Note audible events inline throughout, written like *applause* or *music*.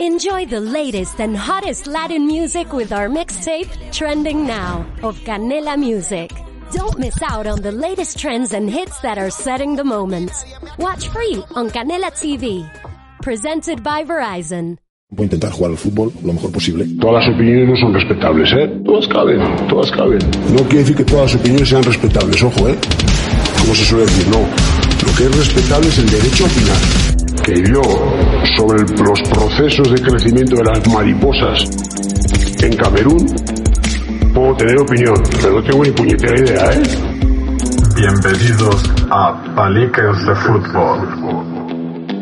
Enjoy the latest and hottest Latin music with our mixtape, Trending Now, of Canela Music. Don't miss out on the latest trends and hits that are setting the moment. Watch free on Canela TV. Presented by Verizon. Voy a intentar jugar al fútbol lo mejor posible. Todas las opiniones no son respetables, ¿eh? Todas caben, todas caben. No quiere decir que todas las opiniones sean respetables, ojo, ¿eh? Como se suele decir, no. Lo que es respetable es el derecho a opinar. Que yo, sobre el- los procesos de crecimiento de las mariposas en Camerún, puedo tener opinión, pero no tengo ni puñetera idea, ¿eh? Bienvenidos a Paliques de Fútbol.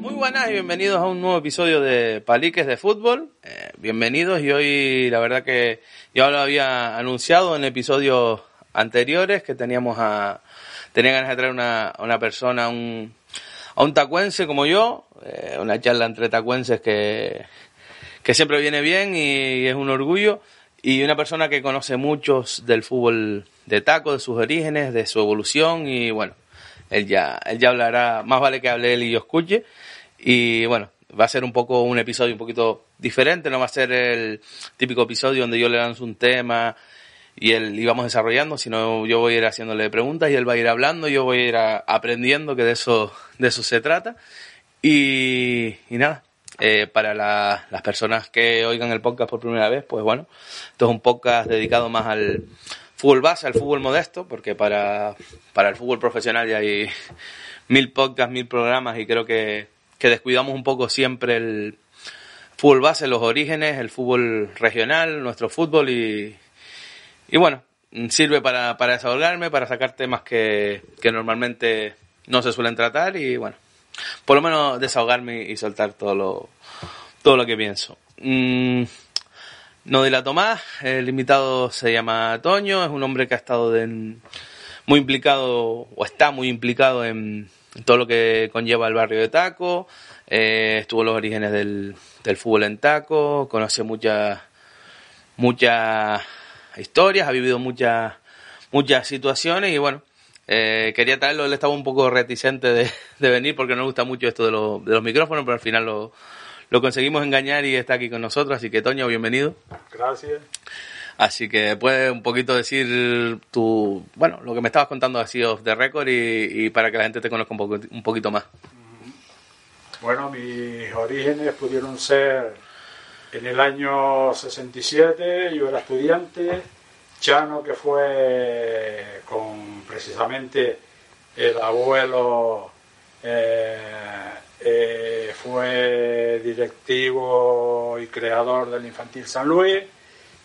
Muy buenas y bienvenidos a un nuevo episodio de Paliques de Fútbol. Eh, bienvenidos y hoy la verdad que yo lo había anunciado en episodios anteriores que teníamos a tenía ganas de traer una, a una persona, un, a un tacuense como yo, eh, una charla entre tacuenses que, que siempre viene bien y es un orgullo y una persona que conoce muchos del fútbol de taco, de sus orígenes, de su evolución y bueno, él ya, él ya hablará, más vale que hable él y yo escuche. Y bueno, va a ser un poco un episodio un poquito diferente, no va a ser el típico episodio donde yo le lanzo un tema y él íbamos desarrollando, sino yo voy a ir haciéndole preguntas y él va a ir hablando, yo voy a ir aprendiendo que de eso, de eso se trata. Y, y nada, eh, para la- las personas que oigan el podcast por primera vez, pues bueno, esto es un podcast dedicado más al fútbol base, al fútbol modesto, porque para, para el fútbol profesional ya hay mil podcasts, mil programas y creo que, que descuidamos un poco siempre el fútbol base, los orígenes, el fútbol regional, nuestro fútbol y, y bueno, sirve para, para desahogarme, para sacar temas que, que normalmente no se suelen tratar y bueno, por lo menos desahogarme y soltar todo lo, todo lo que pienso. Mm, no dilato más, el invitado se llama Toño, es un hombre que ha estado de- muy implicado o está muy implicado en, en todo lo que conlleva el barrio de Taco, eh, estuvo en los orígenes del, del fútbol en Taco, conoce muchas muchas historias, ha vivido muchas muchas situaciones y bueno, eh, quería traerlo, él estaba un poco reticente de, *laughs* de venir porque no le gusta mucho esto de, los- de los micrófonos, pero al final lo, lo conseguimos engañar y está aquí con nosotros, así que Toño, bienvenido. Gracias. Así que puedes un poquito decir tu, bueno, lo que me estabas contando así off the record y, y para que la gente te conozca un, poco, un poquito más. Bueno, mis orígenes pudieron ser en el año 67, yo era estudiante, Chano, que fue con precisamente el abuelo, eh, eh, fue directivo y creador del Infantil San Luis,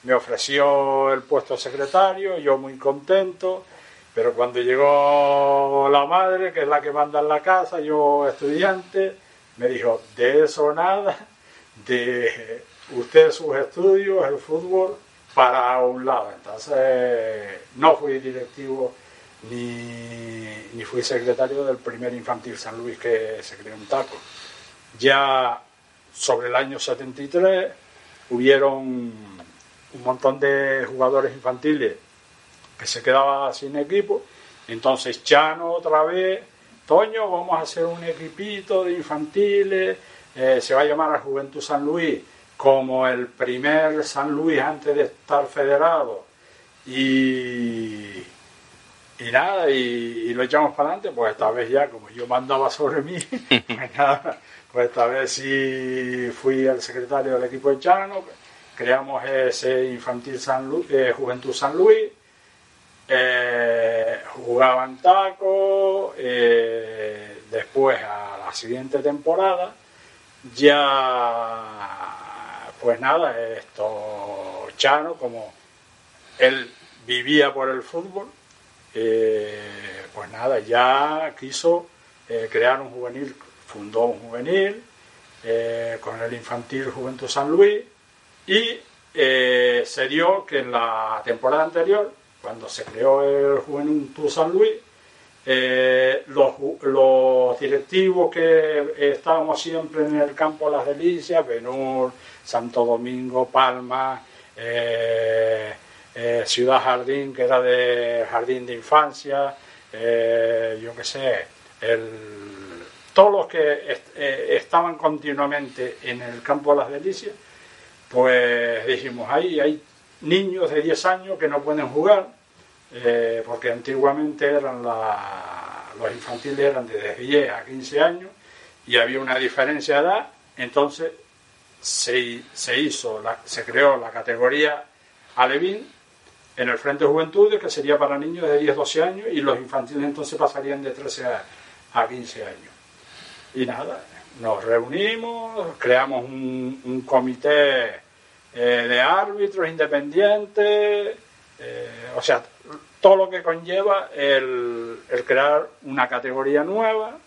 me ofreció el puesto de secretario, yo muy contento, pero cuando llegó la madre, que es la que manda en la casa, yo estudiante, me dijo, de eso nada, de usted sus estudios, el fútbol, para un lado. Entonces, no fui directivo ni, ni fui secretario del primer infantil San Luis que se creó en Taco. Ya sobre el año 73 hubieron un montón de jugadores infantiles que se quedaba sin equipo. Entonces Chano otra vez, Toño, vamos a hacer un equipito de infantiles, eh, se va a llamar a Juventud San Luis como el primer San Luis antes de estar federado. Y, y nada, y, y lo echamos para adelante, pues esta vez ya, como yo mandaba sobre mí, *laughs* pues *laughs* nada, pues esta vez sí fui el secretario del equipo de Chano, creamos ese infantil San Lu- eh, Juventud San Luis, eh, jugaban taco, eh, después a la siguiente temporada, ya, pues nada, esto, Chano, como él vivía por el fútbol, eh, pues nada, ya quiso eh, crear un juvenil, fundó un juvenil eh, con el infantil Juventud San Luis y se dio que en la temporada anterior, cuando se creó el Juventud San Luis, los, los directivos que estábamos siempre en el campo Las Delicias, Benur, Santo Domingo, Palma, eh, eh, Ciudad Jardín, que era de jardín de infancia, eh, yo qué sé, el, todos los que estaban continuamente en el campo de las delicias, pues dijimos, ahí hay niños de 10 años que no pueden jugar, porque antiguamente eran los infantiles eran de 10 a 15 años y había una diferencia de edad, entonces se, se hizo, se creó la categoría Alevín en el Frente de Juventudes, que sería para niños de 10-12 años, y los infantiles entonces pasarían de 13 a, 15 años. Y nada, nos reunimos, creamos un, comité eh, de árbitros independientes, eh, o sea, todo lo que conlleva el, crear una categoría nueva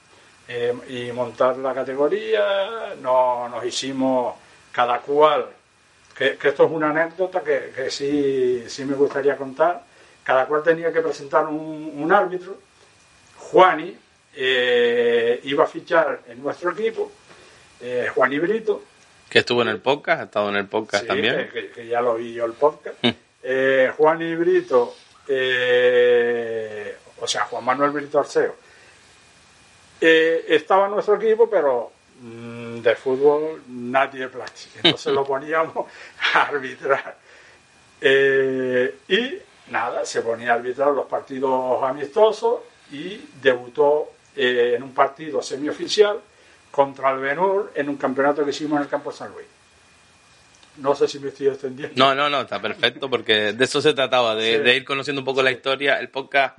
eh, y montar la categoría, no, nos hicimos cada cual que, esto es una anécdota que, que, sí, sí me gustaría contar. Cada cual tenía que presentar un, árbitro. Juani eh, iba a fichar en nuestro equipo, eh, Juan Brito. Que estuvo en el podcast, ha estado en el podcast también. Que, ya lo vi yo el podcast. Mm. eh, Juan Brito, eh, o sea, Juan Manuel Brito Arceo, eh, estaba en nuestro equipo, pero de fútbol nadie practica. Entonces lo poníamos a arbitrar. Eh, y nada, se ponía a arbitrar los partidos amistosos y debutó eh, en un partido semioficial contra el Benur en un campeonato que hicimos en el campo de San Luis. No sé si me estoy extendiendo. No, no, no, está perfecto porque de eso se trataba, de, ir conociendo un poco la historia. El podcast,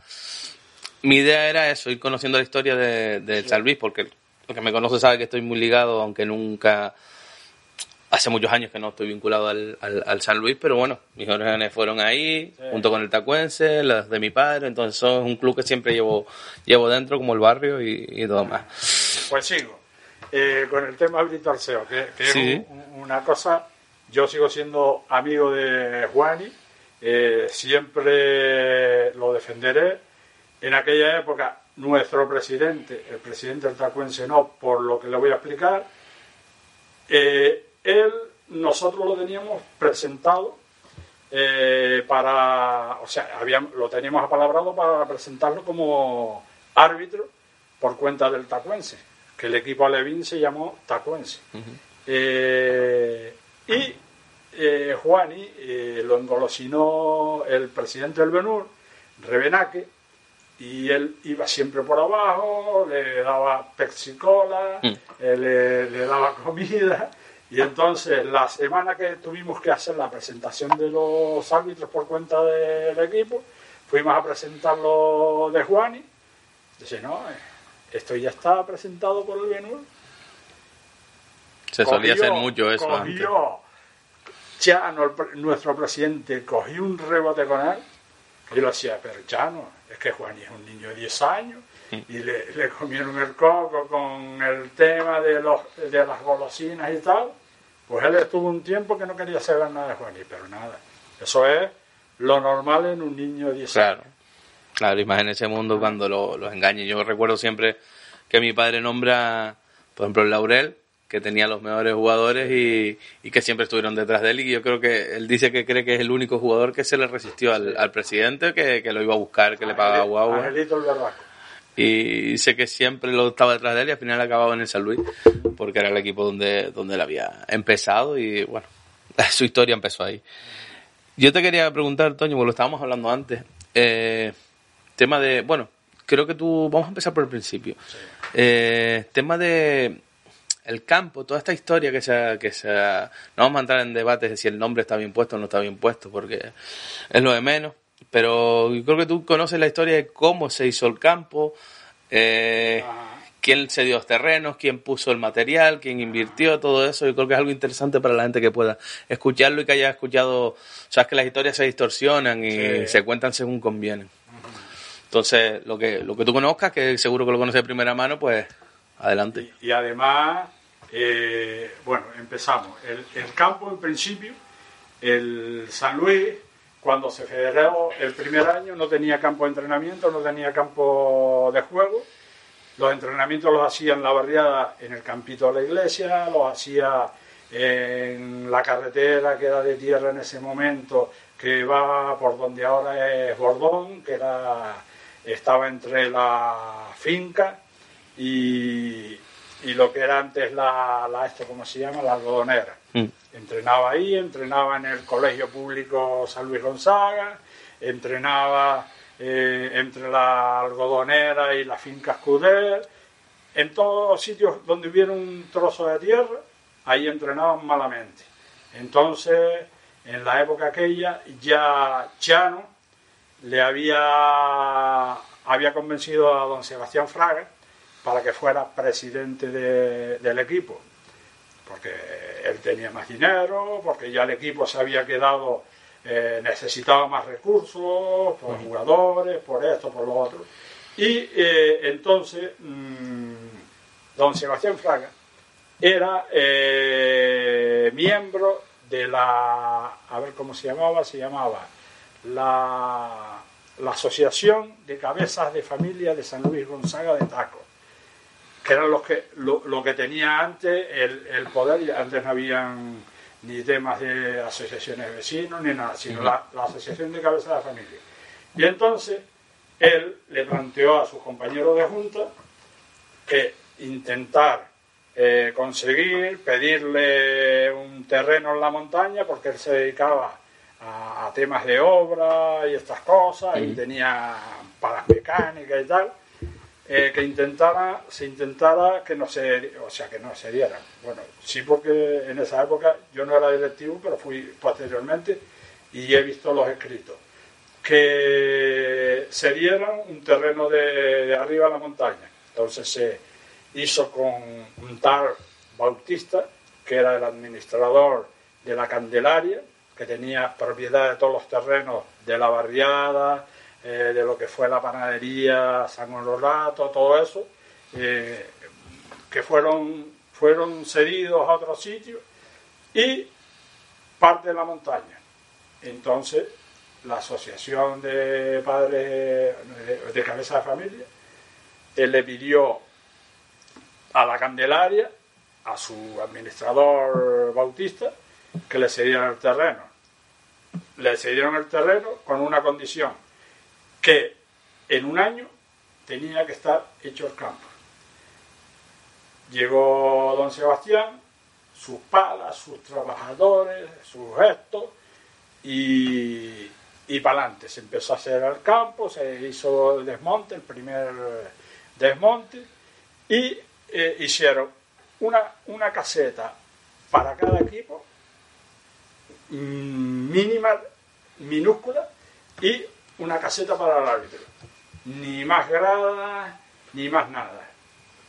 mi idea era eso, ir conociendo la historia de, de San Luis, porque el que me conoce sabe que estoy muy ligado, aunque nunca. Hace muchos años que no estoy vinculado al, al, San Luis, pero bueno, mis orígenes fueron ahí, junto con el Tacuense, las de mi padre, entonces es un club que siempre llevo, llevo dentro, como el barrio y, todo más. Pues sigo. Eh, con el tema Brito Arceo, que, es una cosa, yo sigo siendo amigo de Juani, eh, siempre lo defenderé. En aquella época nuestro presidente, el presidente del Tacuense no, por lo que le voy a explicar, eh, él, nosotros lo teníamos presentado eh, para, o sea, lo teníamos apalabrado para presentarlo como árbitro por cuenta del Tacuense, que el equipo alevín se llamó Tacuense. Eh, y Juani lo engolosinó el presidente del Benur, Rebenaque, y él iba siempre por abajo, le daba pexicola, mm. eh, le, le, daba comida. Y entonces la semana que tuvimos que hacer la presentación de los árbitros por cuenta del equipo, fuimos a presentarlo de Juani. Dice, no, eh, esto ya está presentado por el Benur. Se solía hacer mucho eso cogió, Chano, nuestro presidente, cogió un rebote con él y lo hacía, pero Chano, es que Juan es un niño de 10 años y le, comieron el coco con el tema de, los, de las golosinas y tal. Pues él estuvo un tiempo que no quería saber nada de Juaní, pero nada. Eso es lo normal en un niño de 10 claro. años. Claro, y más en ese mundo cuando los engañen. Yo recuerdo siempre que mi padre nombra, por ejemplo, el Laurel, que tenía los mejores jugadores y, que siempre estuvieron detrás de él. Y yo creo que él dice que cree que es el único jugador que se le resistió al, presidente, que, lo iba a buscar, que le pagaba guagua. Y dice que siempre lo estaba detrás de él y al final acababa en el San Luis, porque era el equipo donde, donde él había empezado y bueno, *laughs* su historia empezó ahí. Yo te quería preguntar, Toño, porque lo estábamos hablando antes, eh, tema de, bueno, creo que tú, vamos a empezar por el principio. Eh, tema de el campo, toda esta historia que se, que se... No vamos a entrar en debates de si el nombre está bien puesto o no está bien puesto, porque es lo de menos. Pero creo que tú conoces la historia de cómo se hizo el campo, eh, quién se dio los terrenos, quién puso el material, quién invirtió, todo eso. Yo creo que es algo interesante para la gente que pueda escucharlo y que haya escuchado... Sabes que las historias se distorsionan y se cuentan según convienen. Entonces, lo que, lo que tú conozcas, que seguro que lo conoces de primera mano, pues adelante. y además eh, bueno, empezamos. El, campo, en principio, el San Luis, cuando se federó el primer año, no tenía campo de entrenamiento, no tenía campo de juego. Los entrenamientos los hacía en la barriada, en el campito de la iglesia, los hacía en la carretera que era de tierra en ese momento, que va por donde ahora es Bordón, que era, estaba entre la finca y, y lo que era antes la, la esto, ¿cómo se llama? La algodonera. Mm. Entrenaba ahí, entrenaba en el Colegio Público San Luis Gonzaga, entrenaba eh, entre la algodonera y la finca Escuder, en todos los sitios donde hubiera un trozo de tierra, ahí entrenaban malamente. Entonces, en la época aquella, ya Chano le había, había convencido a don Sebastián Fraga para que fuera presidente de- del equipo, porque él tenía más dinero, porque ya el equipo se había quedado, eh, necesitaba más recursos, por jugadores, por esto, por lo otro. Y eh, entonces, mm, don Sebastián Fraga era eh, miembro de la, a ver cómo se llamaba, se llamaba la, la Asociación de Cabezas de Familia de San Luis Gonzaga de Taco, que eran los que, lo, lo que tenía antes el, el poder, y antes no habían ni temas de asociaciones de vecinos ni nada, sino la, la Asociación de Cabezas de Familia. Y entonces él le planteó a sus compañeros de junta que intentar eh, conseguir, pedirle un terreno en la montaña, porque él se dedicaba a, a temas de obra y estas cosas, y tenía palas mecánicas y tal, eh, que intentara, se intentara que no se, o sea, que no se dieran. Bueno, sí porque en esa época yo no era directivo, pero fui posteriormente y he visto los escritos. Que se dieran un terreno de, de arriba a la montaña. Entonces se hizo con un tal Bautista, que era el administrador de la Candelaria, que tenía propiedad de todos los terrenos de la barriada, eh, de lo que fue la panadería, San Honorato, todo eso, eh, que fueron, fueron cedidos a otros sitios y parte de la montaña. Entonces, la Asociación de Padres de, de Cabeza de Familia eh, le pidió a la Candelaria, a su administrador Bautista, que le cedieran el terreno. Le cedieron el terreno con una condición, que en un año tenía que estar hecho el campo. Llegó don Sebastián, sus palas, sus trabajadores, sus gestos, y, y para adelante. Se empezó a hacer el campo, se hizo el desmonte, el primer desmonte, y eh, hicieron una, una caseta para cada equipo, mm, mínima, minúscula, y una caseta para el árbitro. Ni más gradas, ni más nada.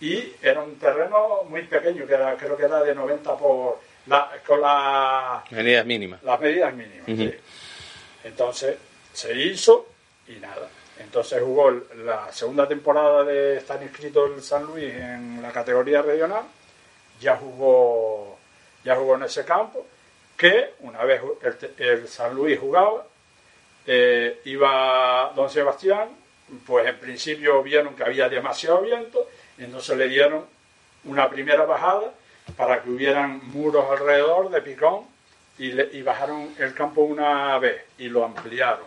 Y era un terreno muy pequeño, que era, creo que era de 90 por... La, con la, Medidas mínimas. las medidas mínimas. Ujú. sí. Entonces se hizo y nada. Entonces jugó la segunda temporada de estar inscrito el San Luis en la categoría regional. Ya jugó, ya jugó en ese campo. Que una vez el, el San Luis jugaba, eh, iba don Sebastián, pues en principio vieron que había demasiado viento, entonces le dieron una primera bajada para que hubieran muros alrededor de picón y, bajaron el campo una vez y lo ampliaron.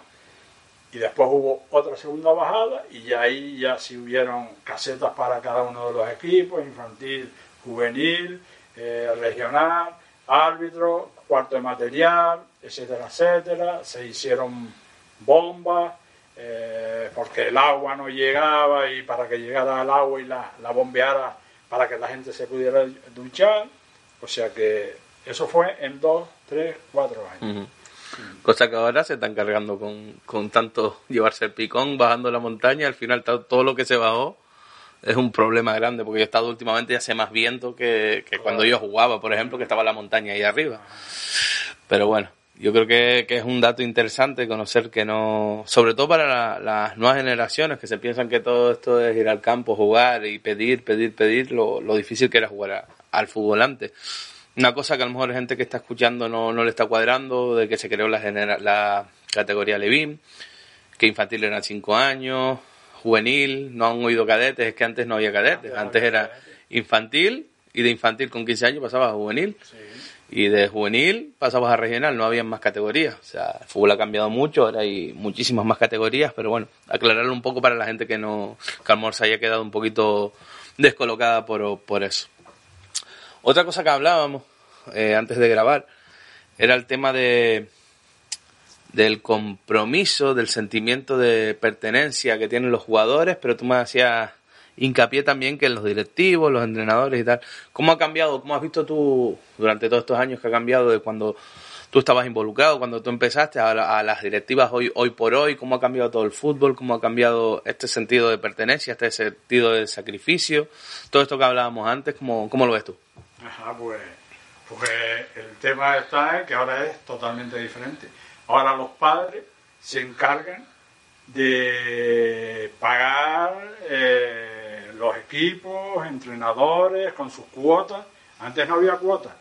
Y después hubo otra segunda bajada y ya ahí ya sí hubieron casetas para cada uno de los equipos, infantil, juvenil, eh, regional, árbitro, cuarto de material, etcétera, etcétera. Se hicieron bombas eh, porque el agua no llegaba y para que llegara el agua y la, la bombeara para que la gente se pudiera duchar. O sea que eso fue en dos, tres, cuatro años. Cosa que ahora se están cargando con, con tanto llevarse el picón, bajando la montaña, al final todo lo que se bajó es un problema grande, porque yo he estado últimamente y hace más viento que, que cuando yo jugaba, por ejemplo, que estaba la montaña ahí arriba. Pero bueno, yo creo que, que es un dato interesante conocer que no, sobre todo para la- las nuevas generaciones que se piensan que todo esto es ir al campo, jugar y pedir, pedir, pedir, lo, lo difícil que era jugar a- al fútbol antes. Una cosa que a lo mejor gente que está escuchando no, no le está cuadrando, de que se creó la, genera- la categoría Levin, que infantil eran 5 años, juvenil, no han oído cadetes, es que antes no había cadetes, antes era infantil y de infantil con 15 años pasabas a juvenil y de juvenil pasabas a regional, no había más categorías. O sea, el fútbol ha cambiado mucho, ahora hay muchísimas más categorías, pero bueno, aclararlo un poco para la gente que no, que se haya quedado un poquito descolocada por, por eso. Otra cosa que hablábamos eh, antes de grabar era el tema de del compromiso, del sentimiento de pertenencia que tienen los jugadores, pero tú me hacías hincapié también que los directivos, los entrenadores y tal. ¿Cómo ha cambiado? ¿Cómo has visto tú durante todos estos años que ha cambiado de cuando tú estabas involucrado cuando tú empezaste a, las directivas hoy, hoy por hoy, cómo ha cambiado todo el fútbol, cómo ha cambiado este sentido de pertenencia, este sentido de sacrificio, todo esto que hablábamos antes, ¿cómo, cómo lo ves tú? Ajá, pues, pues el tema está en que ahora es totalmente diferente. Ahora los padres se encargan de pagar eh, los equipos, entrenadores con sus cuotas. Antes no había cuotas.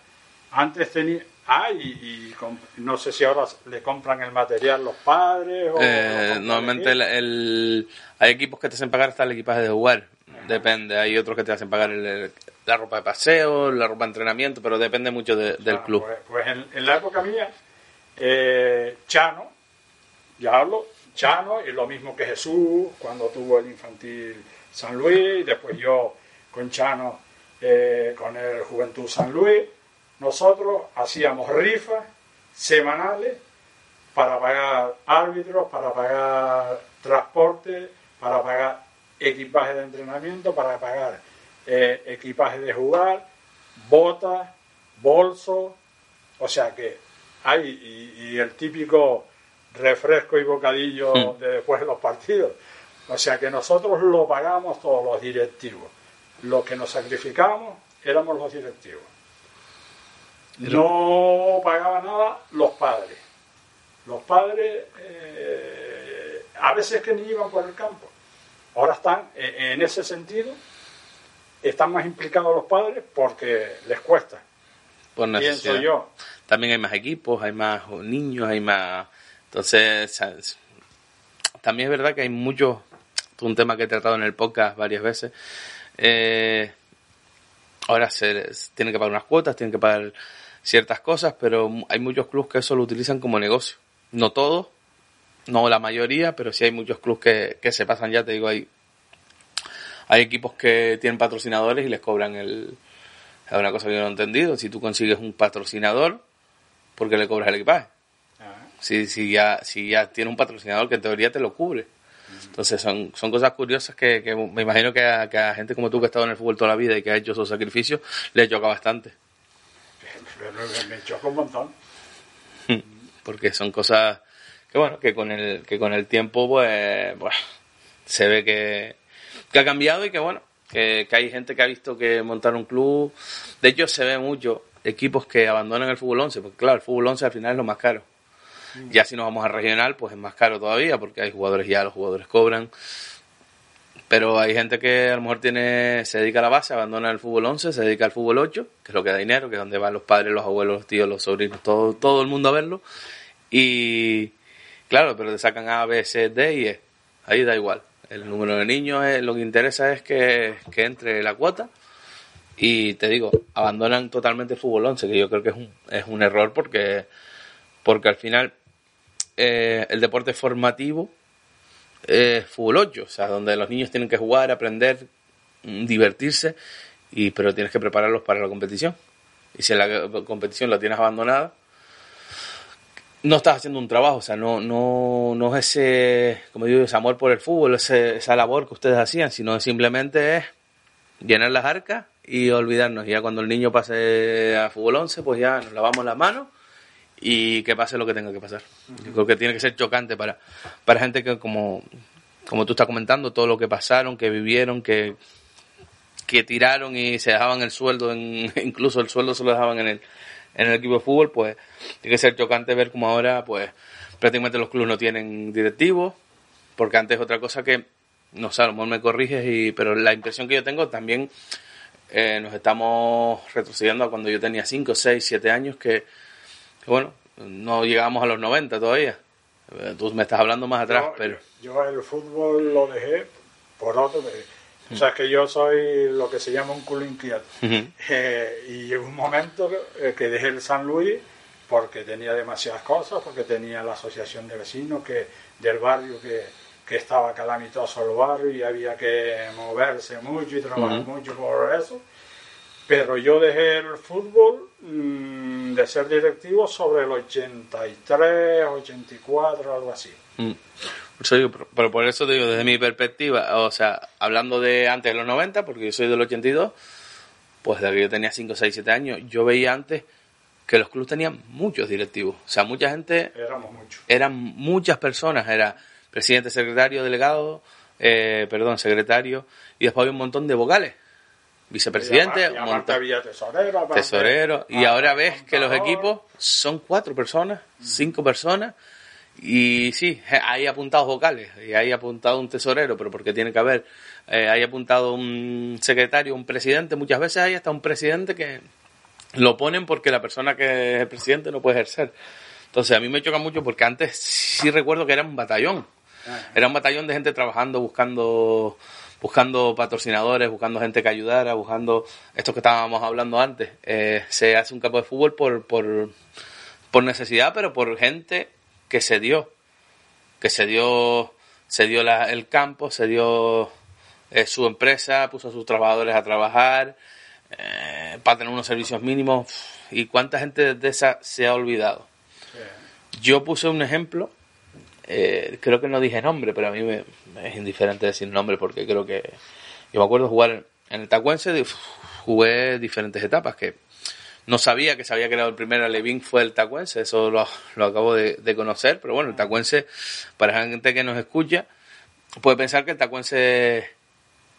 Antes tenía, Ah, y, no sé si ahora le compran el material los padres o... Eh, normalmente el, hay equipos que te hacen pagar hasta el equipaje de jugar. Depende, hay otros que te hacen pagar la ropa de paseo, la ropa de entrenamiento, pero depende mucho del club. Pues, pues en, la época mía, eh, Chano, ya hablo, Chano, y lo mismo que Jesús, cuando tuvo el infantil San Luis, después yo con Chano, eh, con el Juventud San Luis, nosotros hacíamos rifas semanales para pagar árbitros, para pagar transporte, para pagar equipaje de entrenamiento, para pagar eh, equipaje de jugar, botas, bolsos, o sea que hay, y, el típico refresco y bocadillo hmm. de después de los partidos. O sea que nosotros lo pagamos todos los directivos. Lo que nos sacrificamos éramos los directivos. No pagaban nada los padres. Los padres eh, a veces que ni iban por el campo. Ahora están, eh, en ese sentido, están más implicados los padres porque les cuesta. Por Pienso yo. También hay más equipos, hay más niños, hay más... Entonces, también es verdad que hay muchos, un tema que he tratado en el podcast varias veces, eh, ahora se tienen que pagar unas cuotas, tienen que pagar ciertas cosas, pero hay muchos clubes que eso lo utilizan como negocio. No todos, no la mayoría, pero sí hay muchos clubes que, se pasan ya, te digo, hay, hay equipos que tienen patrocinadores y les cobran el... Es una cosa que yo no he entendido, si tú consigues un patrocinador, ¿por qué le cobras el equipaje? Ah. Si, si, ya, si ya tiene un patrocinador que en teoría te lo cubre. Entonces son, son cosas curiosas que, me imagino que a, que a, gente como tú que ha estado en el fútbol toda la vida y que ha hecho esos sacrificios, le choca bastante me choca un montón. Porque son cosas que bueno, que con el, que con el tiempo pues, se ve que, ha cambiado y que bueno, que, hay gente que ha visto que montar un club, de hecho se ve mucho equipos que abandonan el fútbol 11, porque claro, el fútbol 11 al final es lo más caro. Mm. Ya si nos vamos a regional, pues es más caro todavía, porque hay jugadores ya, los jugadores cobran. Pero hay gente que a lo mejor tiene, se dedica a la base, abandona el fútbol 11, se dedica al fútbol 8, que es lo que da dinero, que es donde van los padres, los abuelos, los tíos, los sobrinos, todo, todo el mundo a verlo. Y claro, pero te sacan A, B, C, D y E. Ahí da igual. El número de niños, lo que interesa es que, que entre la cuota. Y te digo, abandonan totalmente el fútbol 11, que yo creo que es un, es un error porque, porque al final eh, el deporte formativo eh, fútbol 8, o sea, donde los niños tienen que jugar, aprender, mm, divertirse, y, pero tienes que prepararlos para la competición. Y si la competición la tienes abandonada, no estás haciendo un trabajo, o sea, no, no, no es ese, como digo, ese amor por el fútbol, esa labor que ustedes hacían, sino simplemente es llenar las arcas y olvidarnos. Ya cuando el niño pase a fútbol 11, pues ya nos lavamos las manos y que pase lo que tenga que pasar. Yo creo que tiene que ser chocante para, para gente que, como, como tú estás comentando, todo lo que pasaron, que vivieron, que, que tiraron y se dejaban el sueldo, en, *laughs* incluso el sueldo se lo dejaban en el, en el equipo de fútbol, pues tiene que ser chocante ver como ahora, pues prácticamente los clubes no tienen directivos, porque antes otra cosa que, no sé, a lo mejor me corriges, y, pero la impresión que yo tengo también eh, nos estamos retrocediendo a cuando yo tenía 5, 6, 7 años, que bueno, no llegamos a los 90 todavía. Tú me estás hablando más atrás, pero... Yo el fútbol lo dejé por otro... O sea, que yo soy lo que se llama un culo inquieto. *laughs* Eh, y llegó un momento eh, que dejé el San Luis porque tenía demasiadas cosas, porque tenía la asociación de vecinos que del barrio que, que estaba calamitoso el barrio y había que moverse mucho y trabajar mucho por eso. Pero yo dejé el fútbol mm, de ser directivo sobre el 83, 84, algo así. Mm. Pero por eso te digo, desde mi perspectiva, o sea, hablando de antes de los 90, porque yo soy del 82, pues desde que yo tenía 5, 6, 7 años, yo veía antes que los clubes tenían muchos directivos. O sea, mucha gente... Éramos muchos. Eran muchas personas, era presidente, secretario, delegado, eh, perdón, secretario, y después había un montón de vocales. Vicepresidente, y tesorero, tesorero, y ahora ves que los equipos son cuatro personas, cinco personas, y sí, hay apuntados vocales, y hay apuntado un tesorero, pero porque tiene que haber, eh, hay apuntado un secretario, un presidente, muchas veces hay hasta un presidente que lo ponen porque la persona que es el presidente no puede ejercer. Entonces a mí me choca mucho porque antes sí recuerdo que era un batallón, era un batallón de gente trabajando, buscando buscando patrocinadores, buscando gente que ayudara, buscando esto que estábamos hablando antes. Eh, se hace un campo de fútbol por, por, por necesidad, pero por gente que se dio, que se dio, se dio la, el campo, se dio eh, su empresa, puso a sus trabajadores a trabajar eh, para tener unos servicios mínimos. ¿Y cuánta gente de esa se ha olvidado? Yo puse un ejemplo eh, creo que no dije nombre, pero a mí me, es indiferente decir nombre porque creo que... Yo me acuerdo jugar en el Tacuense, jugué diferentes etapas que no sabía que se había creado el primer Alevín fue el Tacuense, eso lo, lo acabo de, conocer, pero bueno, el Tacuense, para la gente que nos escucha, puede pensar que el Tacuense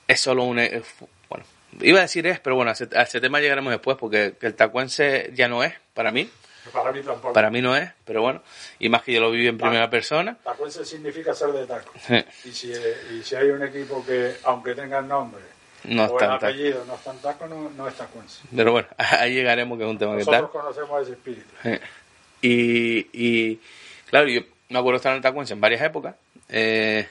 es solo un... Eh, bueno, iba a decir es, pero bueno, a ese, tema llegaremos después porque el Tacuense ya no es, para mí, *laughs* para mí tampoco. Para mí no es, pero bueno. Y más que yo lo viví en primera persona. Tacuense significa ser de taco. y, si, y si hay un equipo que, aunque tenga el nombre no o el apellido no está en taco, no, no es tacuense. Pero bueno, *laughs* ahí llegaremos, que es un tema Nosotros que tal. conocemos ese espíritu. Y, y claro, yo me acuerdo estar en el tacuense en varias épocas. Eh,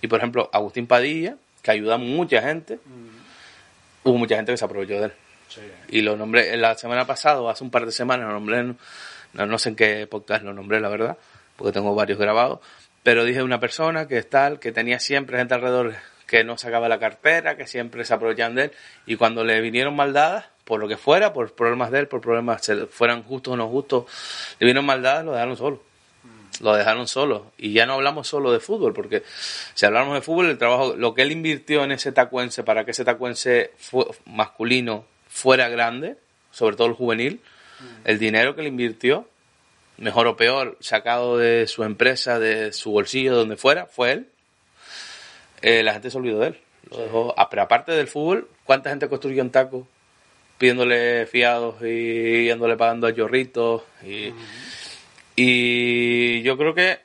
y por ejemplo, Agustín Padilla, que ayuda a mucha gente, mm. hubo mucha gente que se aprovechó de él. Y lo nombré la semana pasada, hace un par de semanas, lo nombré, no, no sé en qué podcast lo nombré, la verdad, porque tengo varios grabados, pero dije una persona que es tal, que tenía siempre gente alrededor que no sacaba la cartera, que siempre se aprovechaban de él, y cuando le vinieron maldadas, por lo que fuera, por problemas de él, por problemas, fueran justos o no justos, le vinieron maldadas, lo dejaron solo. Lo dejaron solo. Y ya no hablamos solo de fútbol, porque si hablamos de fútbol, el trabajo, lo que él invirtió en ese tacuense para que ese tacuense fue masculino fuera grande, sobre todo el juvenil, el dinero que le invirtió, mejor o peor, sacado de su empresa, de su bolsillo, donde fuera, fue él. Eh, la gente se olvidó de él. Lo dejó. Ah, pero aparte del fútbol, ¿cuánta gente construyó en taco? Pidiéndole fiados y yéndole pagando a chorritos. Y, y yo creo que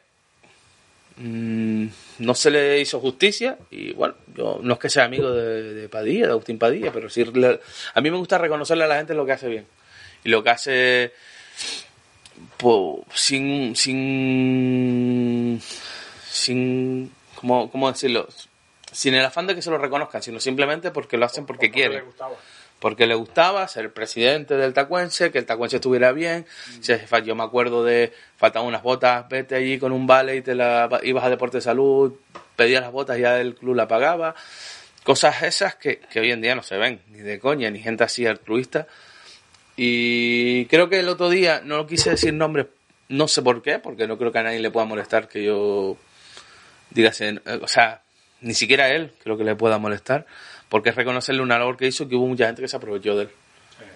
mm, no se le hizo justicia y bueno, yo no es que sea amigo de, Padilla, de Agustín Padilla, pero sí a mí me gusta reconocerle a la gente lo que hace bien. Y lo que hace sin sin sin ¿cómo, ¿cómo decirlo? sin el afán de que se lo reconozcan, sino simplemente porque lo hacen porque, quieren porque le gustaba ser presidente del Tacuense, que el Tacuense estuviera bien. Yo me acuerdo de faltaban unas botas, vete allí con un vale y te la ibas a Deporte de Salud, pedías las botas y ya el club la pagaba. Cosas esas que, que hoy en día no se ven, ni de coña, ni gente así altruista. Y creo que el otro día, no quise decir nombres, no sé por qué, porque no creo que a nadie le pueda molestar que yo diga, o sea, ni siquiera a él creo que le pueda molestar porque es reconocerle una labor que hizo que hubo mucha gente que se aprovechó de él.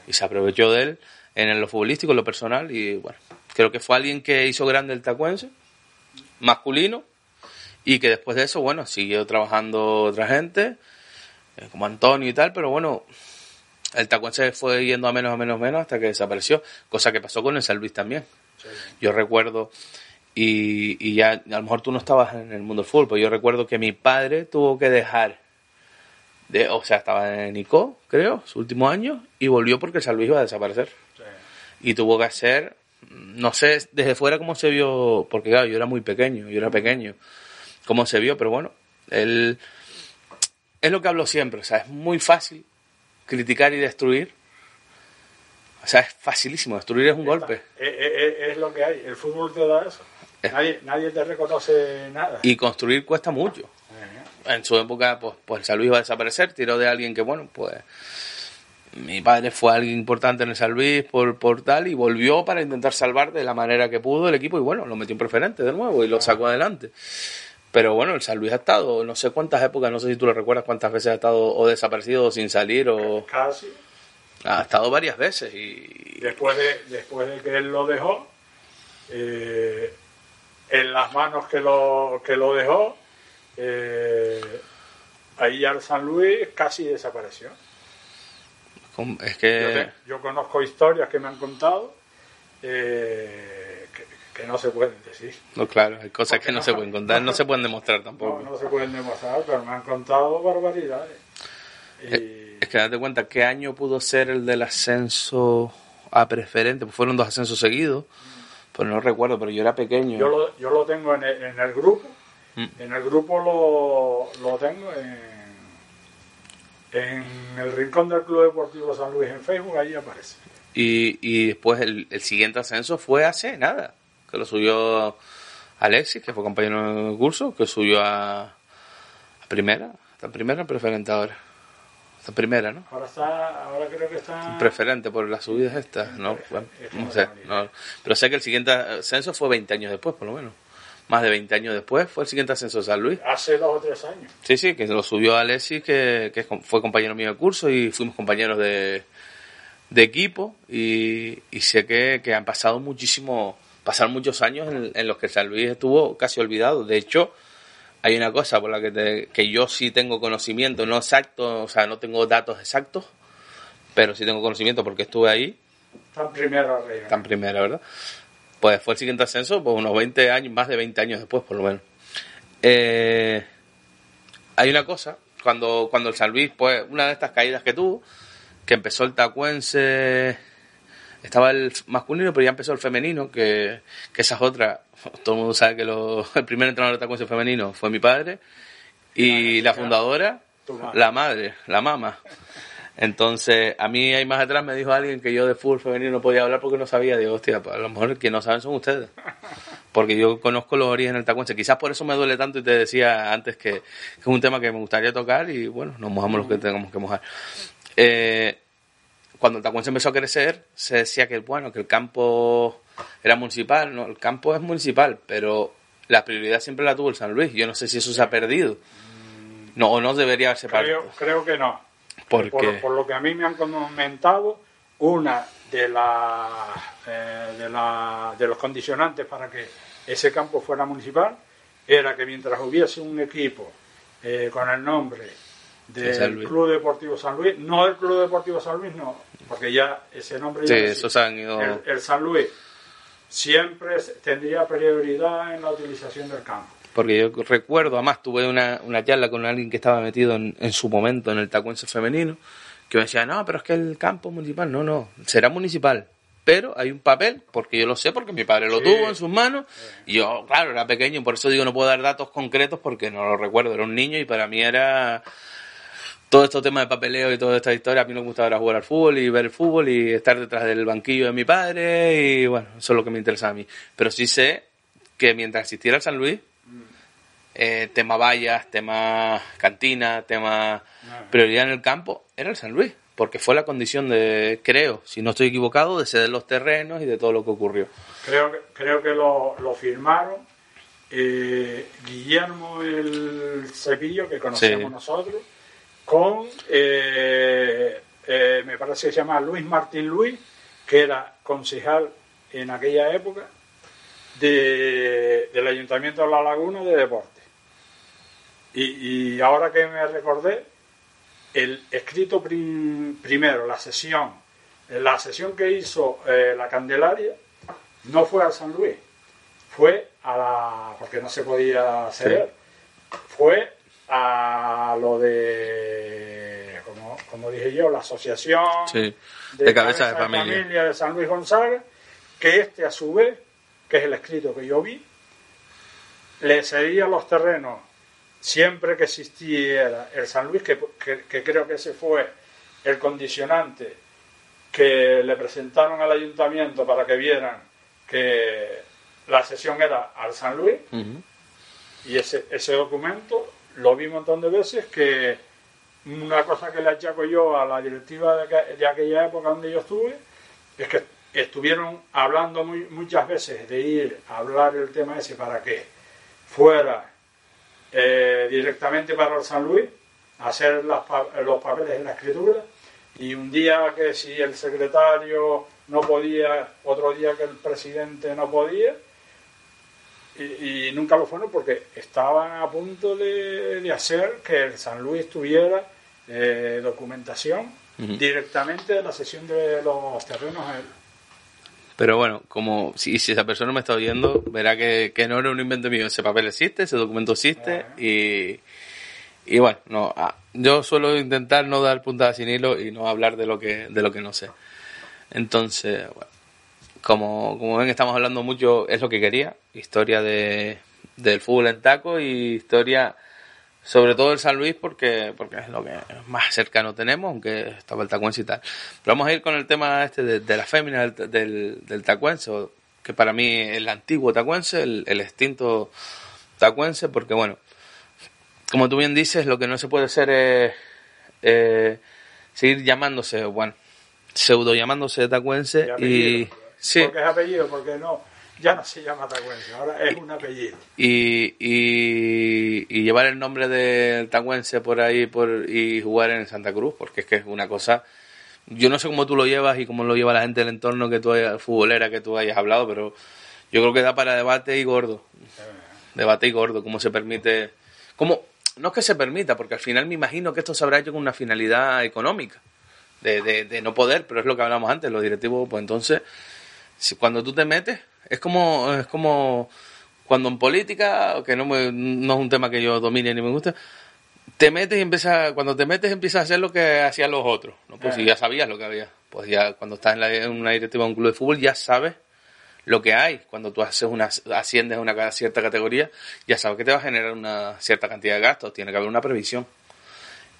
Y se aprovechó de él en lo futbolístico, en lo personal, y bueno, creo que fue alguien que hizo grande el tacuense, masculino, y que después de eso, bueno, siguió trabajando otra gente, eh, como Antonio y tal, pero bueno, el tacuense fue yendo a menos, a menos, a menos hasta que desapareció, cosa que pasó con el San Luis también. Yo recuerdo, y, y ya a lo mejor tú no estabas en el mundo del fútbol, pero yo recuerdo que mi padre tuvo que dejar de, o sea, estaba en ICO, creo, su último año, y volvió porque San Luis iba a desaparecer. Y tuvo que hacer, no sé desde fuera cómo se vio, porque claro, yo era muy pequeño, yo era pequeño, cómo se vio, pero bueno, él, es lo que hablo siempre, o sea, es muy fácil criticar y destruir. O sea, es facilísimo, destruir es un golpe. Es, es, lo que hay, el fútbol te da eso. nadie, nadie te reconoce nada. Y construir cuesta mucho. En su época, pues, pues el San Luis iba a desaparecer, tiró de alguien que, bueno, pues mi padre fue alguien importante en el San Luis por, por tal y volvió para intentar salvar de la manera que pudo el equipo y bueno, lo metió en preferente de nuevo y lo sacó adelante. Pero bueno, el San Luis ha estado, no sé cuántas épocas, no sé si tú lo recuerdas cuántas veces ha estado o desaparecido o sin salir o... Casi. Ha estado varias veces y... Después de, después de que él lo dejó, eh, en las manos que lo, que lo dejó, eh, ahí ya el San Luis casi desapareció. Es que... Yo, conozco historias que me han contado eh, que, no se pueden decir. No, claro, hay cosas que no, se pueden contar, no, se pueden demostrar tampoco. No, se pueden demostrar, pero me han contado barbaridades. Eh, es que date cuenta, ¿qué año pudo ser el del ascenso a preferente? Pues fueron dos ascensos seguidos, pues no recuerdo, pero yo era pequeño. Yo lo, yo lo tengo en el, en el grupo, mm. en el grupo lo, lo tengo en en el rincón del Club Deportivo San Luis en Facebook, ahí aparece. Y, y después el, el, siguiente ascenso fue hace nada, que lo subió Alexis, que fue compañero de curso, que subió a, a primera, está primera preferente ahora. Está primera, ¿no? Ahora, está, ahora creo que está... Preferente por las subidas estas, ¿no? no sé, no, pero sé que el siguiente ascenso fue 20 años después, por lo menos más de 20 años después, fue el siguiente ascenso de San Luis. Hace dos o tres años. Sí, sí, que lo subió Alexis, que, que fue compañero mío de curso y fuimos compañeros de, de equipo y, y sé que, que, han pasado muchísimo, pasaron muchos años en, en, los que San Luis estuvo casi olvidado. De hecho, hay una cosa por la que, te, que yo sí tengo conocimiento, no exacto, o sea, no tengo datos exactos, pero sí tengo conocimiento porque estuve ahí. Tan primera arriba. Tan primera, ¿verdad? Pues fue el siguiente ascenso, pues unos 20 años, más de 20 años después, por lo menos. Eh, hay una cosa, cuando, cuando el San Luis, pues una de estas caídas que tuvo, que empezó el tacuense, estaba el masculino, pero ya empezó el femenino, que, que esa es otra. Todo el mundo sabe que *laughs* el primer entrenador de tacuense femenino fue mi padre, y la fundadora, la madre, la mamá. Entonces, a mí ahí más atrás me dijo alguien que yo de fútbol femenino no podía hablar porque no sabía. Digo, hostia, pues a lo mejor que no saben son ustedes. *laughs* Porque yo conozco los orígenes del tacuense. Quizás por eso me duele tanto y te decía antes que, es un tema que me gustaría tocar y bueno, nos mojamos los que tengamos que mojar. Eh, cuando el tacuense empezó a crecer, se decía que, bueno, que el campo era municipal. No, el campo es municipal, pero la prioridad siempre la tuvo el San Luis. Yo no sé si eso se ha perdido. No, o no debería haberse perdido. Creo que no. Por, lo que a mí me han comentado, una de, eh, de, la, de los condicionantes para que ese campo fuera municipal era que mientras hubiese un equipo eh, con el nombre del Club Deportivo San Luis, no del Club Deportivo San Luis, no, porque ya ese nombre ya el, San Luis siempre tendría prioridad en la utilización del campo. Porque yo recuerdo, además tuve una, una charla con alguien que estaba metido en, en su momento en el tacuense femenino, que me decía, no, pero es que el campo municipal, no, no, será municipal, pero hay un papel, porque yo lo sé, porque mi padre lo tuvo en sus manos, y yo, claro, era pequeño, por eso digo, no puedo dar datos concretos porque no lo recuerdo, era un niño y para mí era todo estos temas de papeleo y toda esta historia, a mí me gustaba jugar al fútbol y ver el fútbol y estar detrás del banquillo de mi padre y bueno, eso es lo que me interesa a mí. Pero sí sé que mientras existiera el San Luis, eh, tema vallas, tema cantina, tema prioridad en el campo, era el San Luis, porque fue la condición de, creo, si no estoy equivocado, de ceder los terrenos y de todo lo que ocurrió. Creo, creo que lo, lo firmaron eh, Guillermo el Cepillo, que conocemos nosotros, con, eh, me parece que se llama Luis Martín Luis, que era concejal en aquella época de, del Ayuntamiento de La Laguna de Deportes. Y, ahora que me recordé, el escrito primero, la sesión, la sesión que hizo eh, la Candelaria, no fue a San Luis, fue a la. porque no se podía hacer, fue a lo de. Como, dije yo, la Asociación de, Cabeza de, familia. de Familia de San Luis Gonzaga, que este a su vez, que es el escrito que yo vi, le cedía los terrenos siempre que existiera el San Luis, que, creo que ese fue el condicionante que le presentaron al ayuntamiento para que vieran que, la sesión era al San Luis. Y ese, ese documento lo vi un montón de veces que una cosa que le achaco yo a la directiva de, de aquella época donde yo estuve es que estuvieron hablando muy, muchas veces de ir a hablar el tema ese para que fuera eh, directamente para el San Luis, hacer los papeles en la escritura, y un día que si el secretario no podía, otro día que el presidente no podía, y, nunca lo fueron porque estaban a punto de, hacer que el San Luis tuviera eh, documentación directamente de la sesión de los terrenos pero bueno, como si, esa persona me está oyendo, verá que, no era un invento mío. Ese papel existe, ese documento existe y, y bueno, no, ah, yo suelo intentar no dar puntadas sin hilo y no hablar de lo que, de lo que no sé. Entonces, bueno, como, como ven, estamos hablando mucho, es lo que quería, historia de, del fútbol en taco y historia sobre todo el San Luis porque, porque es lo que más cercano tenemos, aunque estaba el tacuense y tal. Pero vamos a ir con el tema este de, la fémina del, del, tacuense, que para mí es el antiguo tacuense, el, extinto tacuense, porque bueno, como tú bien dices, lo que no se puede hacer es eh, seguir llamándose, bueno, pseudo llamándose tacuense y... Sí. Porque es apellido, porque no ya no se llama Tacuense, ahora es un apellido. Y, y, llevar el nombre del Tacuense por ahí por, y jugar en Santa Cruz, porque es que es una cosa... Yo no sé cómo tú lo llevas y cómo lo lleva la gente del entorno que tú hayas, futbolera que tú hayas hablado, pero yo creo que da para debate y gordo. Debate y gordo, cómo se permite... Cómo, no es que se permita, porque al final me imagino que esto se habrá hecho con una finalidad económica, de, de, de no poder, pero es lo que hablamos antes, los directivos, pues entonces, si, cuando tú te metes, es como, es como cuando en política, que no, no es un tema que yo domine ni me gusta, te metes y empiezas, cuando te metes empiezas a hacer lo que hacían los otros. ¿no? Pues si ya sabías lo que había. Pues ya cuando estás en, una directiva de un club de fútbol ya sabes lo que hay. Cuando tú haces una, asciendes a una cierta categoría, ya sabes que te va a generar una cierta cantidad de gastos. Tiene que haber una previsión.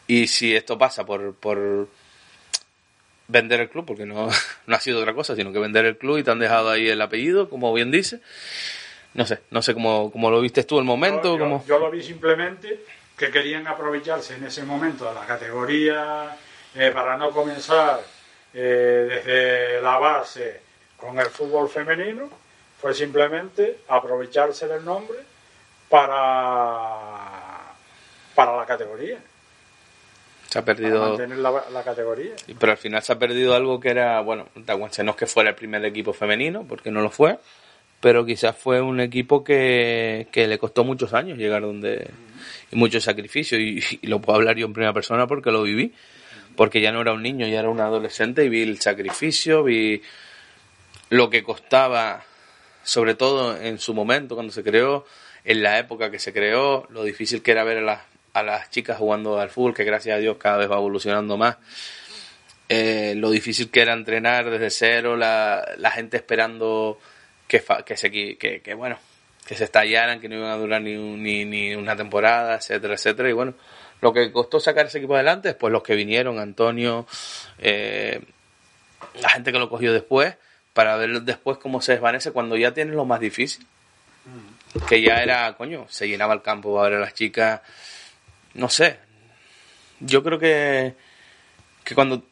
Y si esto pasa por, por vender el club, porque no, *laughs* no ha sido otra cosa, sino que vender el club y te han dejado ahí el apellido, como bien dice. No sé, no sé cómo, cómo lo viste tú el momento. Yo, yo, lo vi simplemente que querían aprovecharse en ese momento de la categoría eh, para no comenzar eh, desde la base con el fútbol femenino, fue simplemente aprovecharse del nombre para, para la categoría. Se ha perdido. la, categoría. Pero al final se ha perdido algo que era, bueno, Tahuanche no es que fuera el primer equipo femenino, porque no lo fue, pero quizás fue un equipo que, le costó muchos años llegar donde. y mucho sacrificio, *laughs* y, lo puedo hablar yo en primera persona porque lo viví, porque ya no era un niño, ya era un adolescente, y vi el sacrificio, vi lo que costaba, sobre todo en su momento, cuando se creó, en la época que se creó, lo difícil que era ver a las a las chicas jugando al fútbol, que gracias a Dios cada vez va evolucionando más. Eh, lo difícil que era entrenar desde cero, la, la gente esperando que, que, se, que, bueno, que se estallaran, que no iban a durar ni, ni, ni, una temporada, etcétera, etcétera. Y bueno, lo que costó sacar ese equipo adelante, después los que vinieron, Antonio, eh, la gente que lo cogió después, para ver después cómo se desvanece cuando ya tienes lo más difícil. Mm. Que ya era, coño, se llenaba el campo a ver a las chicas no sé, yo creo que, que cuando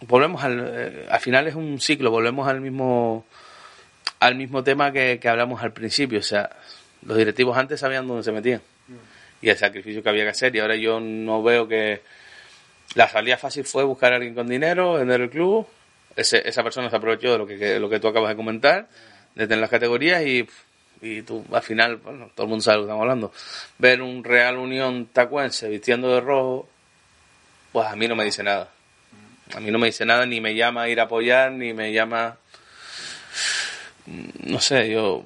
volvemos al, eh, al final es un ciclo, volvemos al mismo, al mismo tema que, que hablamos al principio, o sea, los directivos antes sabían dónde se metían y el sacrificio que había que hacer y ahora yo no veo que la salida fácil fue buscar a alguien con dinero, vender el club, Ese, esa persona se aprovechó de lo que, lo que tú acabas de comentar, de tener las categorías y y tú al final, bueno, todo el mundo sabe lo que estamos hablando, ver un Real Unión tacuense vistiendo de rojo, pues a mí no me dice nada. A mí no me dice nada, ni me llama a ir a apoyar, ni me llama... No sé, yo,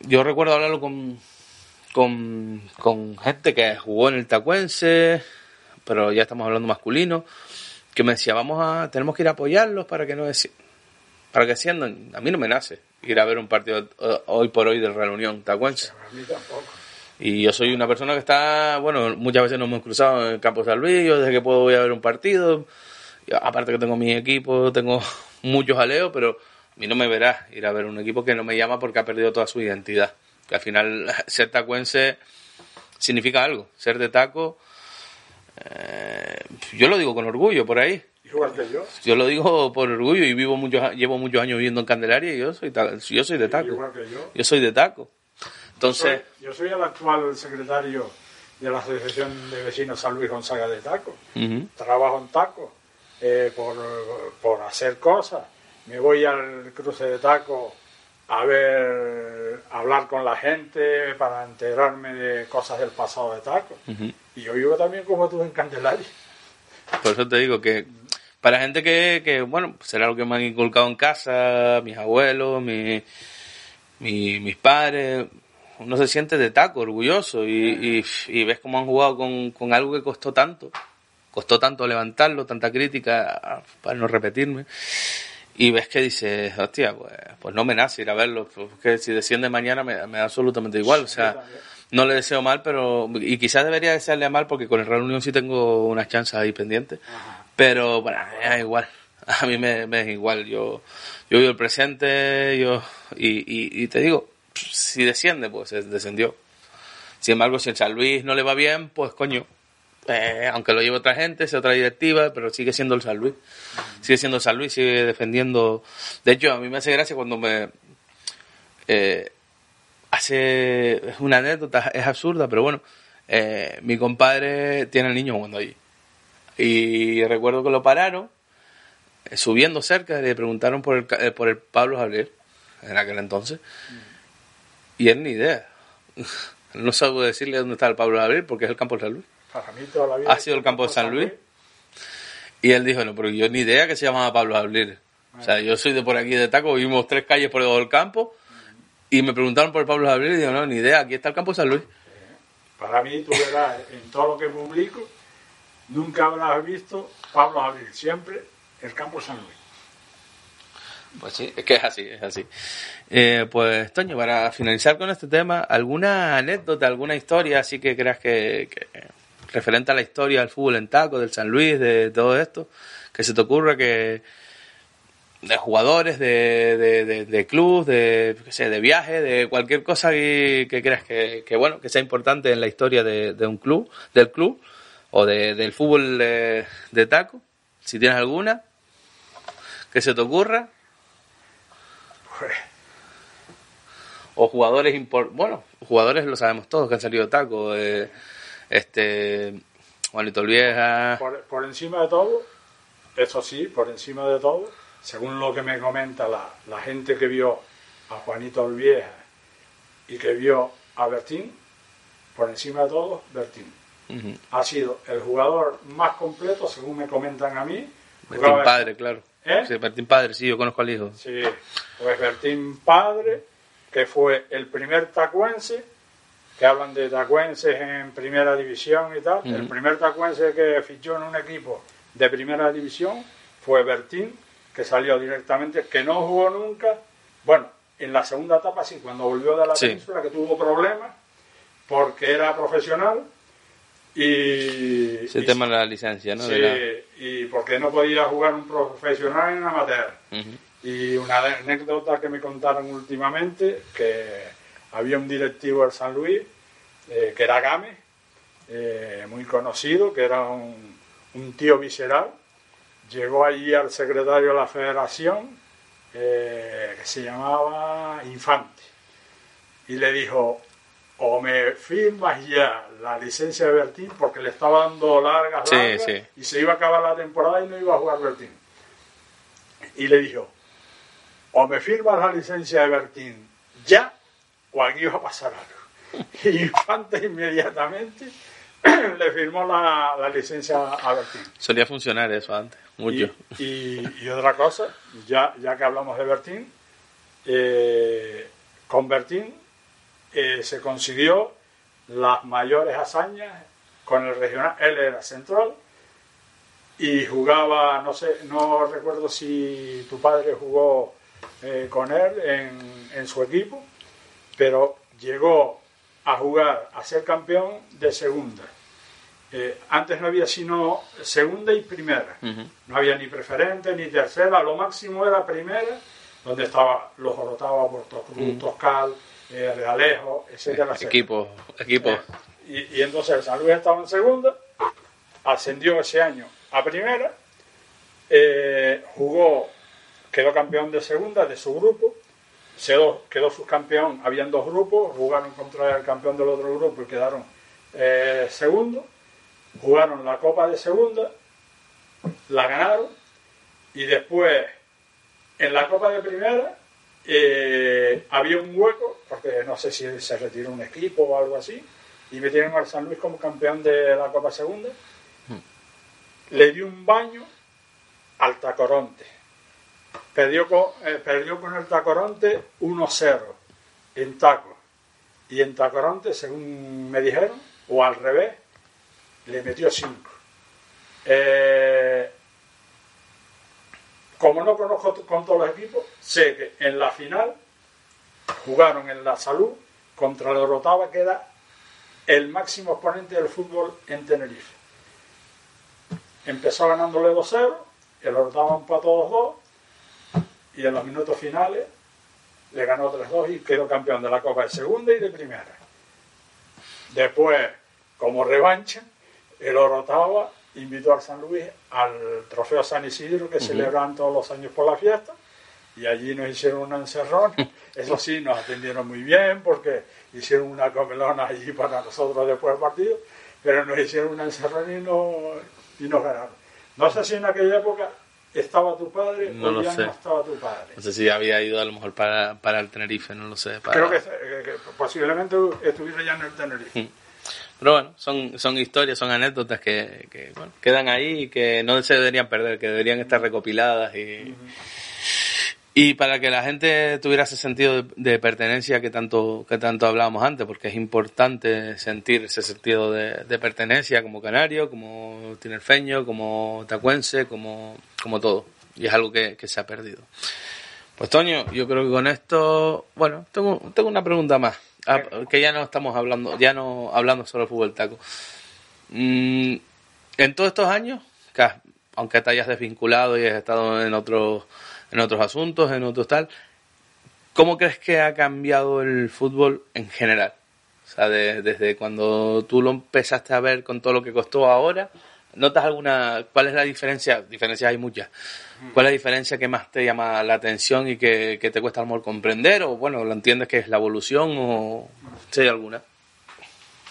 yo recuerdo hablarlo con, con, con gente que jugó en el tacuense, pero ya estamos hablando masculino, que me decía, vamos a, tenemos que ir a apoyarlos para que no para que asciendan. A mí no me nace ir a ver un partido eh, hoy por hoy del Real Unión Tacuense. Y yo soy una persona que está, bueno, muchas veces nos hemos cruzado en el campo San Luis, yo desde que puedo voy a ver un partido, aparte que tengo mi equipo, tengo *laughs* muchos aleos, pero a mí no me verás ir a ver un equipo que no me llama porque ha perdido toda su identidad. Que al final *laughs* ser tacuense significa algo. Ser de taco, eh, yo lo digo con orgullo por ahí. Igual que yo. Yo lo digo por orgullo y vivo muchos, llevo muchos años viviendo en Candelaria y yo soy, yo soy de taco. Igual que yo. Yo soy de taco. Entonces, Soy- yo soy el actual secretario de la Asociación de Vecinos San Luis Gonzaga de Taco. Trabajo en Taco eh, por, por hacer cosas. Me voy al cruce de Taco a ver, a hablar con la gente para enterarme de cosas del pasado de Taco. Y yo vivo también como tú en Candelaria. por eso te digo que para gente que, que, bueno, será lo que me han inculcado en casa, mis abuelos, mi, mi- mis padres, uno se siente de taco, orgulloso y, y- y ves cómo han jugado con, con algo que costó tanto, costó tanto levantarlo, tanta crítica, para no repetirme. Y ves que dices, hostia, pues, pues no me nace ir a verlo, porque si desciende mañana me, da absolutamente igual, o sea, no le deseo mal, pero, y quizás debería desearle mal porque con el Real Unión sí tengo unas chances ahí pendientes, pero bueno, da igual, *laughs* a mí me, me es igual, yo, yo vivo el presente, yo, y, te digo, si desciende, pues eh, descendió. Sin embargo, si en San Luis no le va bien, pues coño, eh, aunque lo lleve otra gente, sea otra directiva, pero sigue siendo el San Luis. Sigue siendo el San Luis, sigue defendiendo. De hecho, a mí me hace gracia cuando me. eh, hace. Es una anécdota, es absurda, pero bueno. eh, mi compadre tiene el niño jugando allí. Y recuerdo que lo pararon, eh, subiendo cerca, le preguntaron por el, eh, por el Pablo Javier, en aquel entonces. Y él ni idea. *laughs* No sabe decirle dónde está el Pablo Javier porque es el campo de San Luis. Para mí toda la vida. ¿Ha sido el campo de San Luis? Y él dijo, no, pero yo ni idea que se llamaba Pablo Javier. O sea, yo soy de por aquí de Taco, vivimos tres calles por debajo del campo. Y me preguntaron por el Pablo Javier y digo, no, ni idea, aquí está el campo de San Luis. Para mí, tú verás, en todo lo que publico, nunca habrás visto Pablo Abril, siempre el campo San Luis. Pues sí, es que es así, es así. Eh, pues, Toño, para finalizar con este tema, ¿alguna anécdota, alguna historia así que creas que, referente a la historia del fútbol en taco, del San Luis, de todo esto, que se te ocurra que de jugadores, de, de, de, de club, de, qué sé, de viaje, de cualquier cosa que, creas que, que, bueno, que sea importante en la historia de un club, del club, o de, del fútbol de, de taco, si tienes alguna, que se te ocurra, o jugadores impor bueno jugadores lo sabemos todos que han salido de taco eh, este Juanito Olvieja por, por encima de todo, eso sí, por encima de todo, según lo que me comenta la, la gente que vio a Juanito Olvieja y que vio a Bertín, por encima de todo, Bertín. Ujú. Ha sido el jugador más completo, según me comentan a mí. Bertín padre claro ¿Eh? sí, Bertín padre sí yo conozco al hijo Sí, pues Bertín Padre, que fue el primer tacuense, que hablan de tacuenses en primera división y tal, el primer tacuense que fichó en un equipo de primera división fue Bertín, que salió directamente, que no jugó nunca, bueno, en la segunda etapa sí, cuando volvió de la Sí. península, que tuvo problemas, porque era profesional y... ese y- tema de la licencia no Sí, la- y porque no podía jugar un profesional en amateur. Ujú. Y una anécdota que me contaron últimamente, que había un directivo del San Luis, eh, que era Game, eh, muy conocido, que era un, un tío visceral, llegó allí al secretario de la federación, eh, que se llamaba Infante, y le dijo, o me firmas ya la licencia de Bertín, porque le estaba dando largas, Sí, largas, sí. y se iba a acabar la temporada y no iba a jugar Bertín. Y le dijo, o me firmas la licencia de Bertín ya, o aquí va a pasar algo. *laughs* Y Infante inmediatamente *clears throat* le firmó la, la licencia a Bertín. solía funcionar eso antes mucho Y, y- y otra cosa, ya, ya que hablamos de Bertín, eh, con Bertín eh, se consiguió las mayores hazañas con el regional. Él era central y jugaba, no sé, no recuerdo si tu padre jugó eh, con él en, en su equipo, pero llegó a jugar, a ser campeón de segunda. Eh, antes no había sino segunda y primera. No había ni preferente ni tercera, lo máximo era primera donde estaba los Orotava, Puerto Cruz, Toscal, eh, Realejo, etcétera, etcétera. Equipo, equipo. Eh, y, y entonces el San Luis estaba en segunda, ascendió ese año a primera, eh, jugó, quedó campeón de segunda de su grupo, quedó, quedó subcampeón, habían dos grupos, jugaron contra el campeón del otro grupo y quedaron eh, segundo, jugaron la Copa de Segunda, la ganaron y después en la Copa de Primera eh, había un hueco, porque no sé si se retiró un equipo o algo así, y metieron al San Luis como campeón de la Copa Segunda. Le dio un baño al Tacoronte. Perdió con, eh, perdió con el Tacoronte 1-0 en Taco. Y en Tacoronte, según me dijeron, o al revés, le metió 5. Eh, como no conozco con todos los equipos, sé que en la final jugaron en la salud contra el Orotava, que era el máximo exponente del fútbol en Tenerife. Empezó ganándole 2-0, el Orotava empató 2-2 y en los minutos finales le ganó 3-2 y quedó campeón de la Copa de Segunda y de Primera. Después, como revancha, el Orotava invitó al San Luis al Trofeo San Isidro que celebran todos los años por la fiesta y allí nos hicieron una encerrón. *laughs* Eso sí, nos atendieron muy bien porque hicieron una comelona allí para nosotros después del partido, pero nos hicieron una encerrón y, no, y nos ganaron. No sé si en aquella época estaba tu padre No o lo ya sé. no estaba tu padre. No sé si había ido a lo mejor para, para el Tenerife, no lo sé. para- Creo que, que- que posiblemente estuviera ya en el Tenerife. Pero bueno, son, son historias, son anécdotas que, que, quedan ahí y que no se deberían perder, que deberían estar recopiladas y, y para que la gente tuviera ese sentido de, de pertenencia que tanto, que tanto hablábamos antes, porque es importante sentir ese sentido de, de pertenencia como canario, como tinerfeño, como tacuense, como, como todo. Y es algo que, que se ha perdido. Pues Toño, yo creo que con esto, bueno, tengo, tengo una pregunta más, Ah, que ya no estamos hablando, ya no hablando solo de fútbol taco. Mm, en todos estos años, que aunque te hayas desvinculado y has estado en otros, en otros asuntos, en otros tal, ¿cómo crees que ha cambiado el fútbol en general? O sea, de- desde cuando tú lo empezaste a ver con todo lo que costó ahora, ¿notas alguna, cuál es la diferencia? Diferencias hay muchas. ¿Cuál es la diferencia que más te llama la atención y que, que te cuesta a lo mejor comprender? O bueno, ¿lo entiendes que es la evolución o si hay alguna?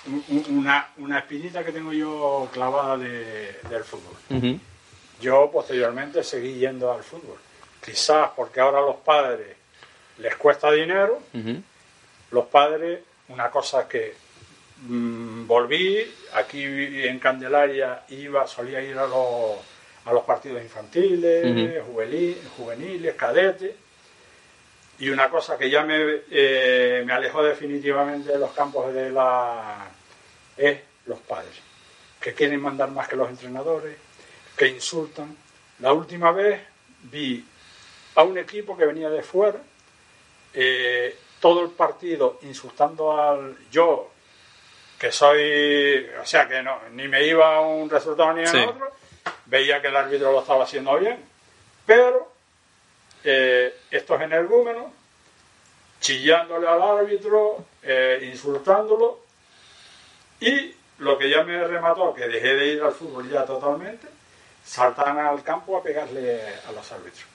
Un- un- Una, una espinita que tengo yo clavada de- del fútbol. Yo posteriormente seguí yendo al fútbol. Quizás porque ahora a los padres les cuesta dinero, los padres, una cosa que mm, volví, aquí en Candelaria iba, solía ir a los, a los partidos infantiles, juveniles, cadetes, y una cosa que ya me, eh, me alejó definitivamente de los campos de la es los padres, que quieren mandar más que los entrenadores, que insultan. La última vez vi a un equipo que venía de fuera, eh, todo el partido insultando al yo, que soy, o sea que no, ni me iba a un resultado ni a Sí. otro, veía que el árbitro lo estaba haciendo bien, pero eh, estos energúmenos chillándole al árbitro, eh, insultándolo, y lo que ya me remató, que dejé de ir al fútbol ya totalmente, saltan al campo a pegarle a los árbitros.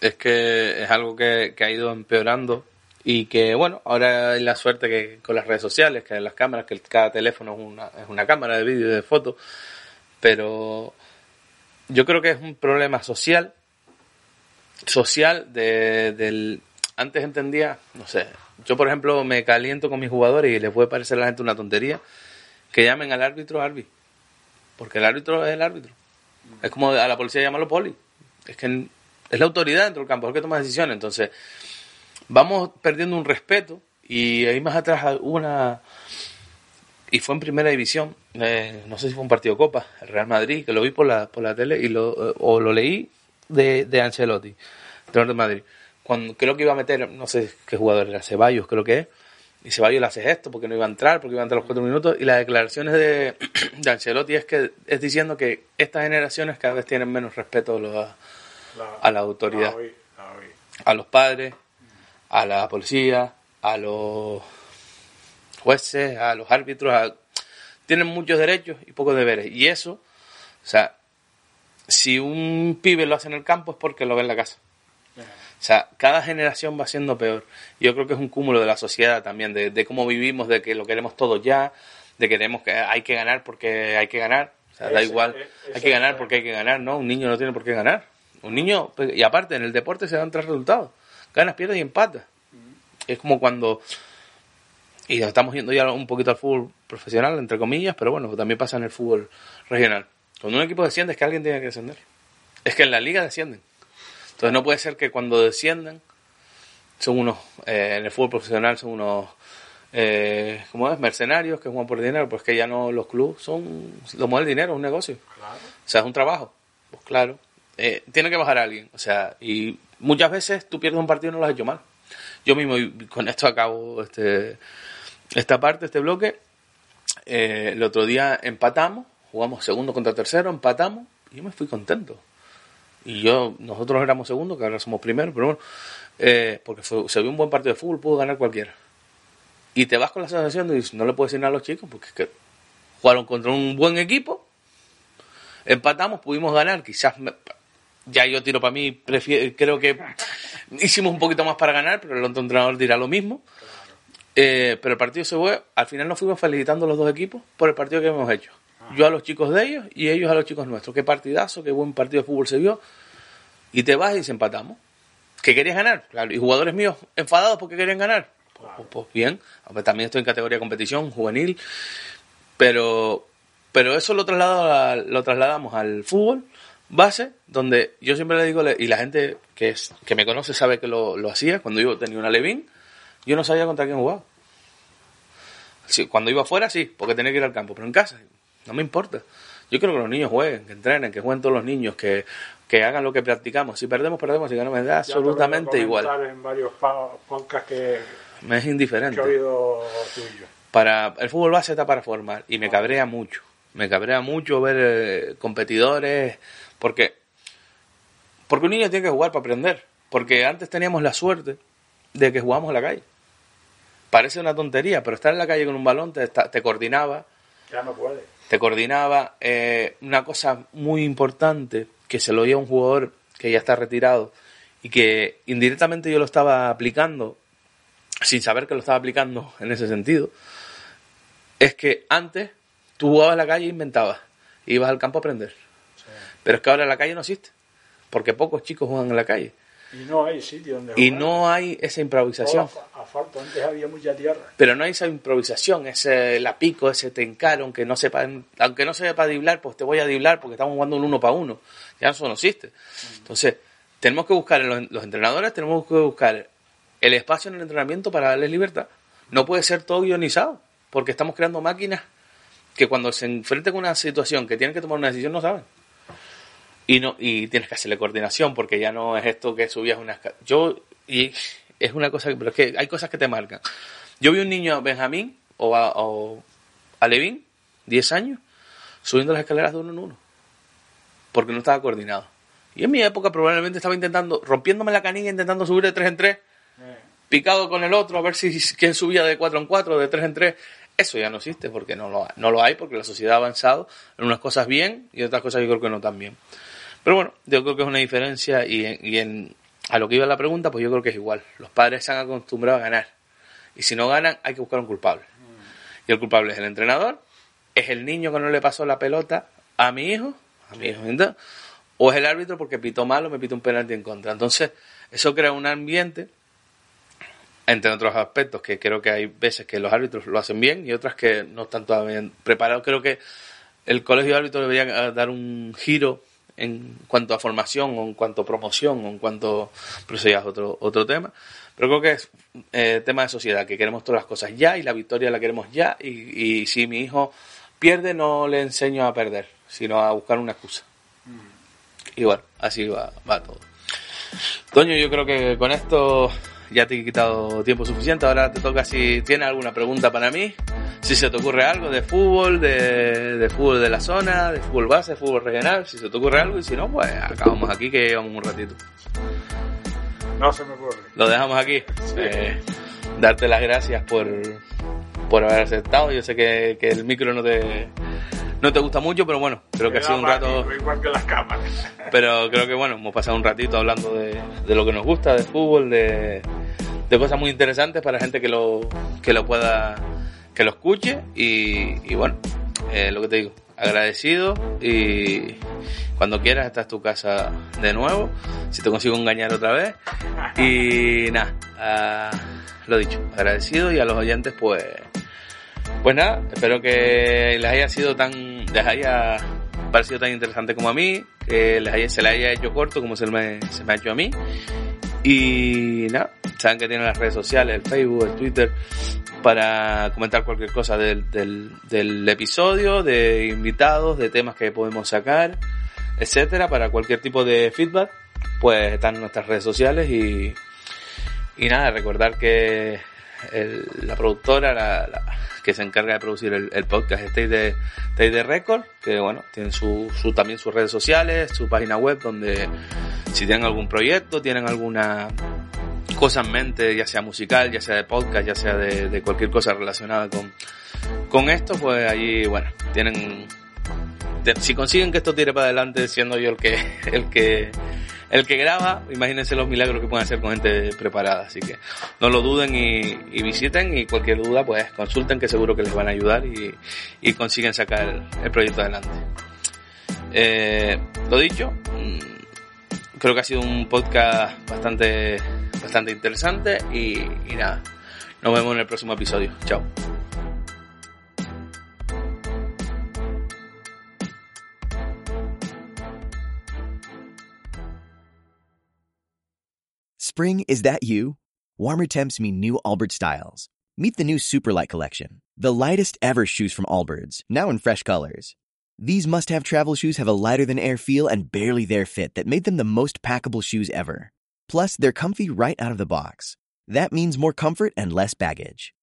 Es que es algo que, que ha ido empeorando y que, bueno, ahora hay la suerte que con las redes sociales, que las cámaras, que cada teléfono es una, es una cámara de vídeo y de foto, pero yo creo que es un problema social, social de, del... Antes entendía, no sé, yo por ejemplo me caliento con mis jugadores y les puede parecer a la gente una tontería que llamen al árbitro Arbi, porque el árbitro es el árbitro. Es como a la policía llamarlo poli. Es que es la autoridad dentro del campo, es el que toma decisiones. Entonces, vamos perdiendo un respeto y ahí más atrás una... Y fue en primera división, eh, no sé si fue un partido de Copa, el Real Madrid, que lo vi por la, por la tele y lo, eh, o lo leí de, de Ancelotti, entrenador de Madrid. Cuando creo que iba a meter, no sé qué jugador era, Ceballos creo que es, y Ceballos le hace esto porque no iba a entrar, porque iba a entrar los cuatro minutos, y las declaraciones de, *clears throat* de Ancelotti es que es diciendo que estas generaciones cada vez tienen menos respeto a, los- La, a la autoridad. a los padres, a la policía, a los jueces, a los árbitros, tienen muchos derechos y pocos deberes. Y eso, o sea, si un pibe lo hace en el campo es porque lo ve en la casa. O sea, cada generación va siendo peor. Yo creo que es un cúmulo de la sociedad también, de, cómo vivimos, de que lo queremos todo ya, de que queremos que hay que ganar porque hay que ganar. O sea, da igual, hay que ganar porque hay que ganar, ¿no? Un niño no tiene por qué ganar. Un niño, pues, y aparte, en el deporte se dan tres resultados. Ganas, pierdes y empatas. Es como cuando y estamos yendo ya un poquito al fútbol profesional, entre comillas, pero bueno, también pasa en el fútbol regional. Cuando un equipo desciende es que alguien tiene que descender. Es que en la liga descienden. Entonces no puede ser que cuando descienden son unos, eh, en el fútbol profesional son unos, eh, ¿cómo es? Mercenarios que juegan por dinero, pues que ya no los clubes son, lo mueve el dinero, es un negocio. O sea, es un trabajo. Pues claro, eh, tiene que bajar alguien. O sea, y muchas veces tú pierdes un partido y no lo has hecho mal. Yo mismo, con esto acabo este esta parte, este bloque. Eh, el otro día empatamos, jugamos segundo contra tercero, empatamos y yo me fui contento. Y yo, nosotros éramos segundos, que ahora somos primeros, pero bueno, eh, porque se vio un buen partido de fútbol, pudo ganar cualquiera. Y te vas con la sensación de que no le puedes decir nada a los chicos, porque es que jugaron contra un buen equipo, empatamos, pudimos ganar, quizás ya yo tiro para mí, prefiero, creo que hicimos un poquito más para ganar, pero el otro entrenador dirá lo mismo. Eh, pero el partido se fue, al final nos fuimos felicitando los dos equipos por el partido que hemos hecho. Yo a los chicos de ellos y ellos a los chicos nuestros. Qué partidazo, qué buen partido de fútbol se vio. Y te vas y se empatamos. ¿Que querías ganar? Claro. ¿Y jugadores míos enfadados porque querían ganar? Pues, pues, pues bien. también estoy en categoría de competición, juvenil. Pero, pero eso lo, trasladado lo trasladamos al fútbol base, donde yo siempre le digo, y la gente que, es, que me conoce sabe que lo, lo hacía, cuando yo tenía una Levín, yo no sabía contra quién jugaba. cuando iba afuera sí, porque tenía que ir al campo, pero en casa no me importa. Yo quiero que los niños jueguen, que entrenen, que jueguen todos los niños, que, hagan lo que practicamos. Si perdemos, perdemos, si ganamos, me da absolutamente igual. en varios que me es indiferente. Para el fútbol base está para formar y me cabrea mucho. Me cabrea mucho ver eh, competidores porque porque un niño tiene que jugar para aprender. Porque antes teníamos la suerte de que jugamos en la calle. Parece una tontería, pero estar en la calle con un balón te, te coordinaba. Ya no puede. Te coordinaba. Eh, una cosa muy importante que se lo oía a un jugador que ya está retirado y que indirectamente yo lo estaba aplicando sin saber que lo estaba aplicando *laughs* en ese sentido, es que antes tú jugabas en la calle e inventabas, ibas al campo a aprender. Pero es que ahora la calle no existe, porque pocos chicos juegan en la calle. Y no hay sitio donde Y no hay esa improvisación. Asfalto, antes había mucha tierra. Pero no hay esa improvisación, ese la pico, ese tencaro, aunque no sepa, aunque no sepa diblar, pues te voy a diblar porque estamos jugando un uno para uno. Ya eso no existe. Entonces, tenemos que buscar en los, entrenadores, tenemos que buscar el espacio en el entrenamiento para darles libertad. No puede ser todo guionizado, porque estamos creando máquinas que cuando se enfrenten con una situación que tienen que tomar una decisión no saben y no y tienes que hacerle coordinación porque ya no es esto que subías una yo y es una cosa pero es que hay cosas que te marcan. Yo vi un niño Benjamín o a, o a Levin 10 años subiendo las escaleras de uno en uno porque no estaba coordinado. Y en mi época probablemente estaba intentando rompiéndome la canilla intentando subir de 3 en 3 picado con el otro a ver si quién subía de 4 en 4 de 3 en 3 eso ya no existe porque no lo, no lo hay porque la sociedad ha avanzado en unas cosas bien y otras cosas yo creo que no tan bien pero bueno, yo creo que es una diferencia y, en, a lo que iba la pregunta, pues yo creo que es igual. Los padres se han acostumbrado a ganar. Y si no ganan, hay que buscar un culpable. Y el culpable es el entrenador, es el niño que no le pasó la pelota a mi hijo, a mi hijo, o es el árbitro porque pitó mal o me pitó un penalti en contra. Entonces, eso crea un ambiente, entre otros aspectos, que creo que hay veces que los árbitros lo hacen bien y otras que no están todavía preparados. Creo que el colegio de árbitros debería dar un giro en cuanto a formación o en cuanto a promoción o en cuanto pero eso ya es otro otro tema. Pero creo que es eh, tema de sociedad que queremos todas las cosas ya y la victoria la queremos ya y, si mi hijo pierde no le enseño a perder sino a buscar una excusa. Y bueno así va, va todo. Toño yo creo que con esto ya te he quitado tiempo suficiente. Ahora te toca si tienes alguna pregunta para mí si se te ocurre algo de fútbol, de, fútbol de la zona, de fútbol base, de fútbol regional, si se te ocurre algo y si no, pues acabamos aquí que llevamos un ratito. No se me ocurre. Lo dejamos aquí. Eh, darte las gracias por, por haber aceptado. Yo sé que, que el micro no te, no te gusta mucho, pero bueno, creo que ha sido un rato. Igual que las cámaras. Pero creo que bueno, hemos pasado un ratito hablando de, de lo que nos gusta, de fútbol, de, de cosas muy interesantes para gente que lo, que lo pueda, que lo escuche y, bueno, lo que te digo, agradecido y cuando quieras esta es tu casa de nuevo, si te consigo engañar otra vez y nada, ah, lo dicho, agradecido y a los oyentes pues pues nada, espero que les haya sido tan, les haya parecido tan interesante como a mí, que les haya, se les haya hecho corto como se me, se me ha hecho a mí. Y nada, saben que tienen las redes sociales, el Facebook, el Twitter, para comentar cualquier cosa del, del, episodio, de invitados, de temas que podemos sacar, etcétera, para cualquier tipo de feedback, pues están en nuestras redes sociales y, y nada, recordar que el, la productora, que se encarga de producir el, el podcast Stay de, Stay de Record, que bueno, tienen su, su, también sus redes sociales, su página web, donde si tienen algún proyecto, tienen alguna cosa en mente, ya sea musical, ya sea de podcast, ya sea de, cualquier cosa relacionada con, con esto, pues allí, bueno, tienen, si consiguen que esto tire para adelante, siendo yo el que, *laughs* el que, el que graba, imagínense los milagros que pueden hacer con gente preparada. Así que no lo duden y, visiten y cualquier duda pues consulten que seguro que les van a ayudar y, consiguen sacar el, el proyecto adelante. Eh, lo dicho, mm, creo que ha sido un podcast bastante, bastante interesante y, y nada, nos vemos en el próximo episodio. Chao. Spring, is that you? Warmer temps mean new Allbirds styles. Meet the new Superlight collection, the lightest ever shoes from Allbirds, now in fresh colors. These must have travel shoes have a lighter than air feel and barely there fit that made them the most packable shoes ever. Plus, they're comfy right out of the box. That means more comfort and less baggage.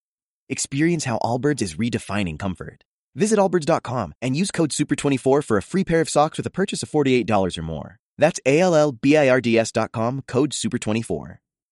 Experience how Allbirds is redefining comfort. Visit allbirds.com and use code SUPER24 for a free pair of socks with a purchase of $48 or more. That's A L L B I R D S dot com, code SUPER24.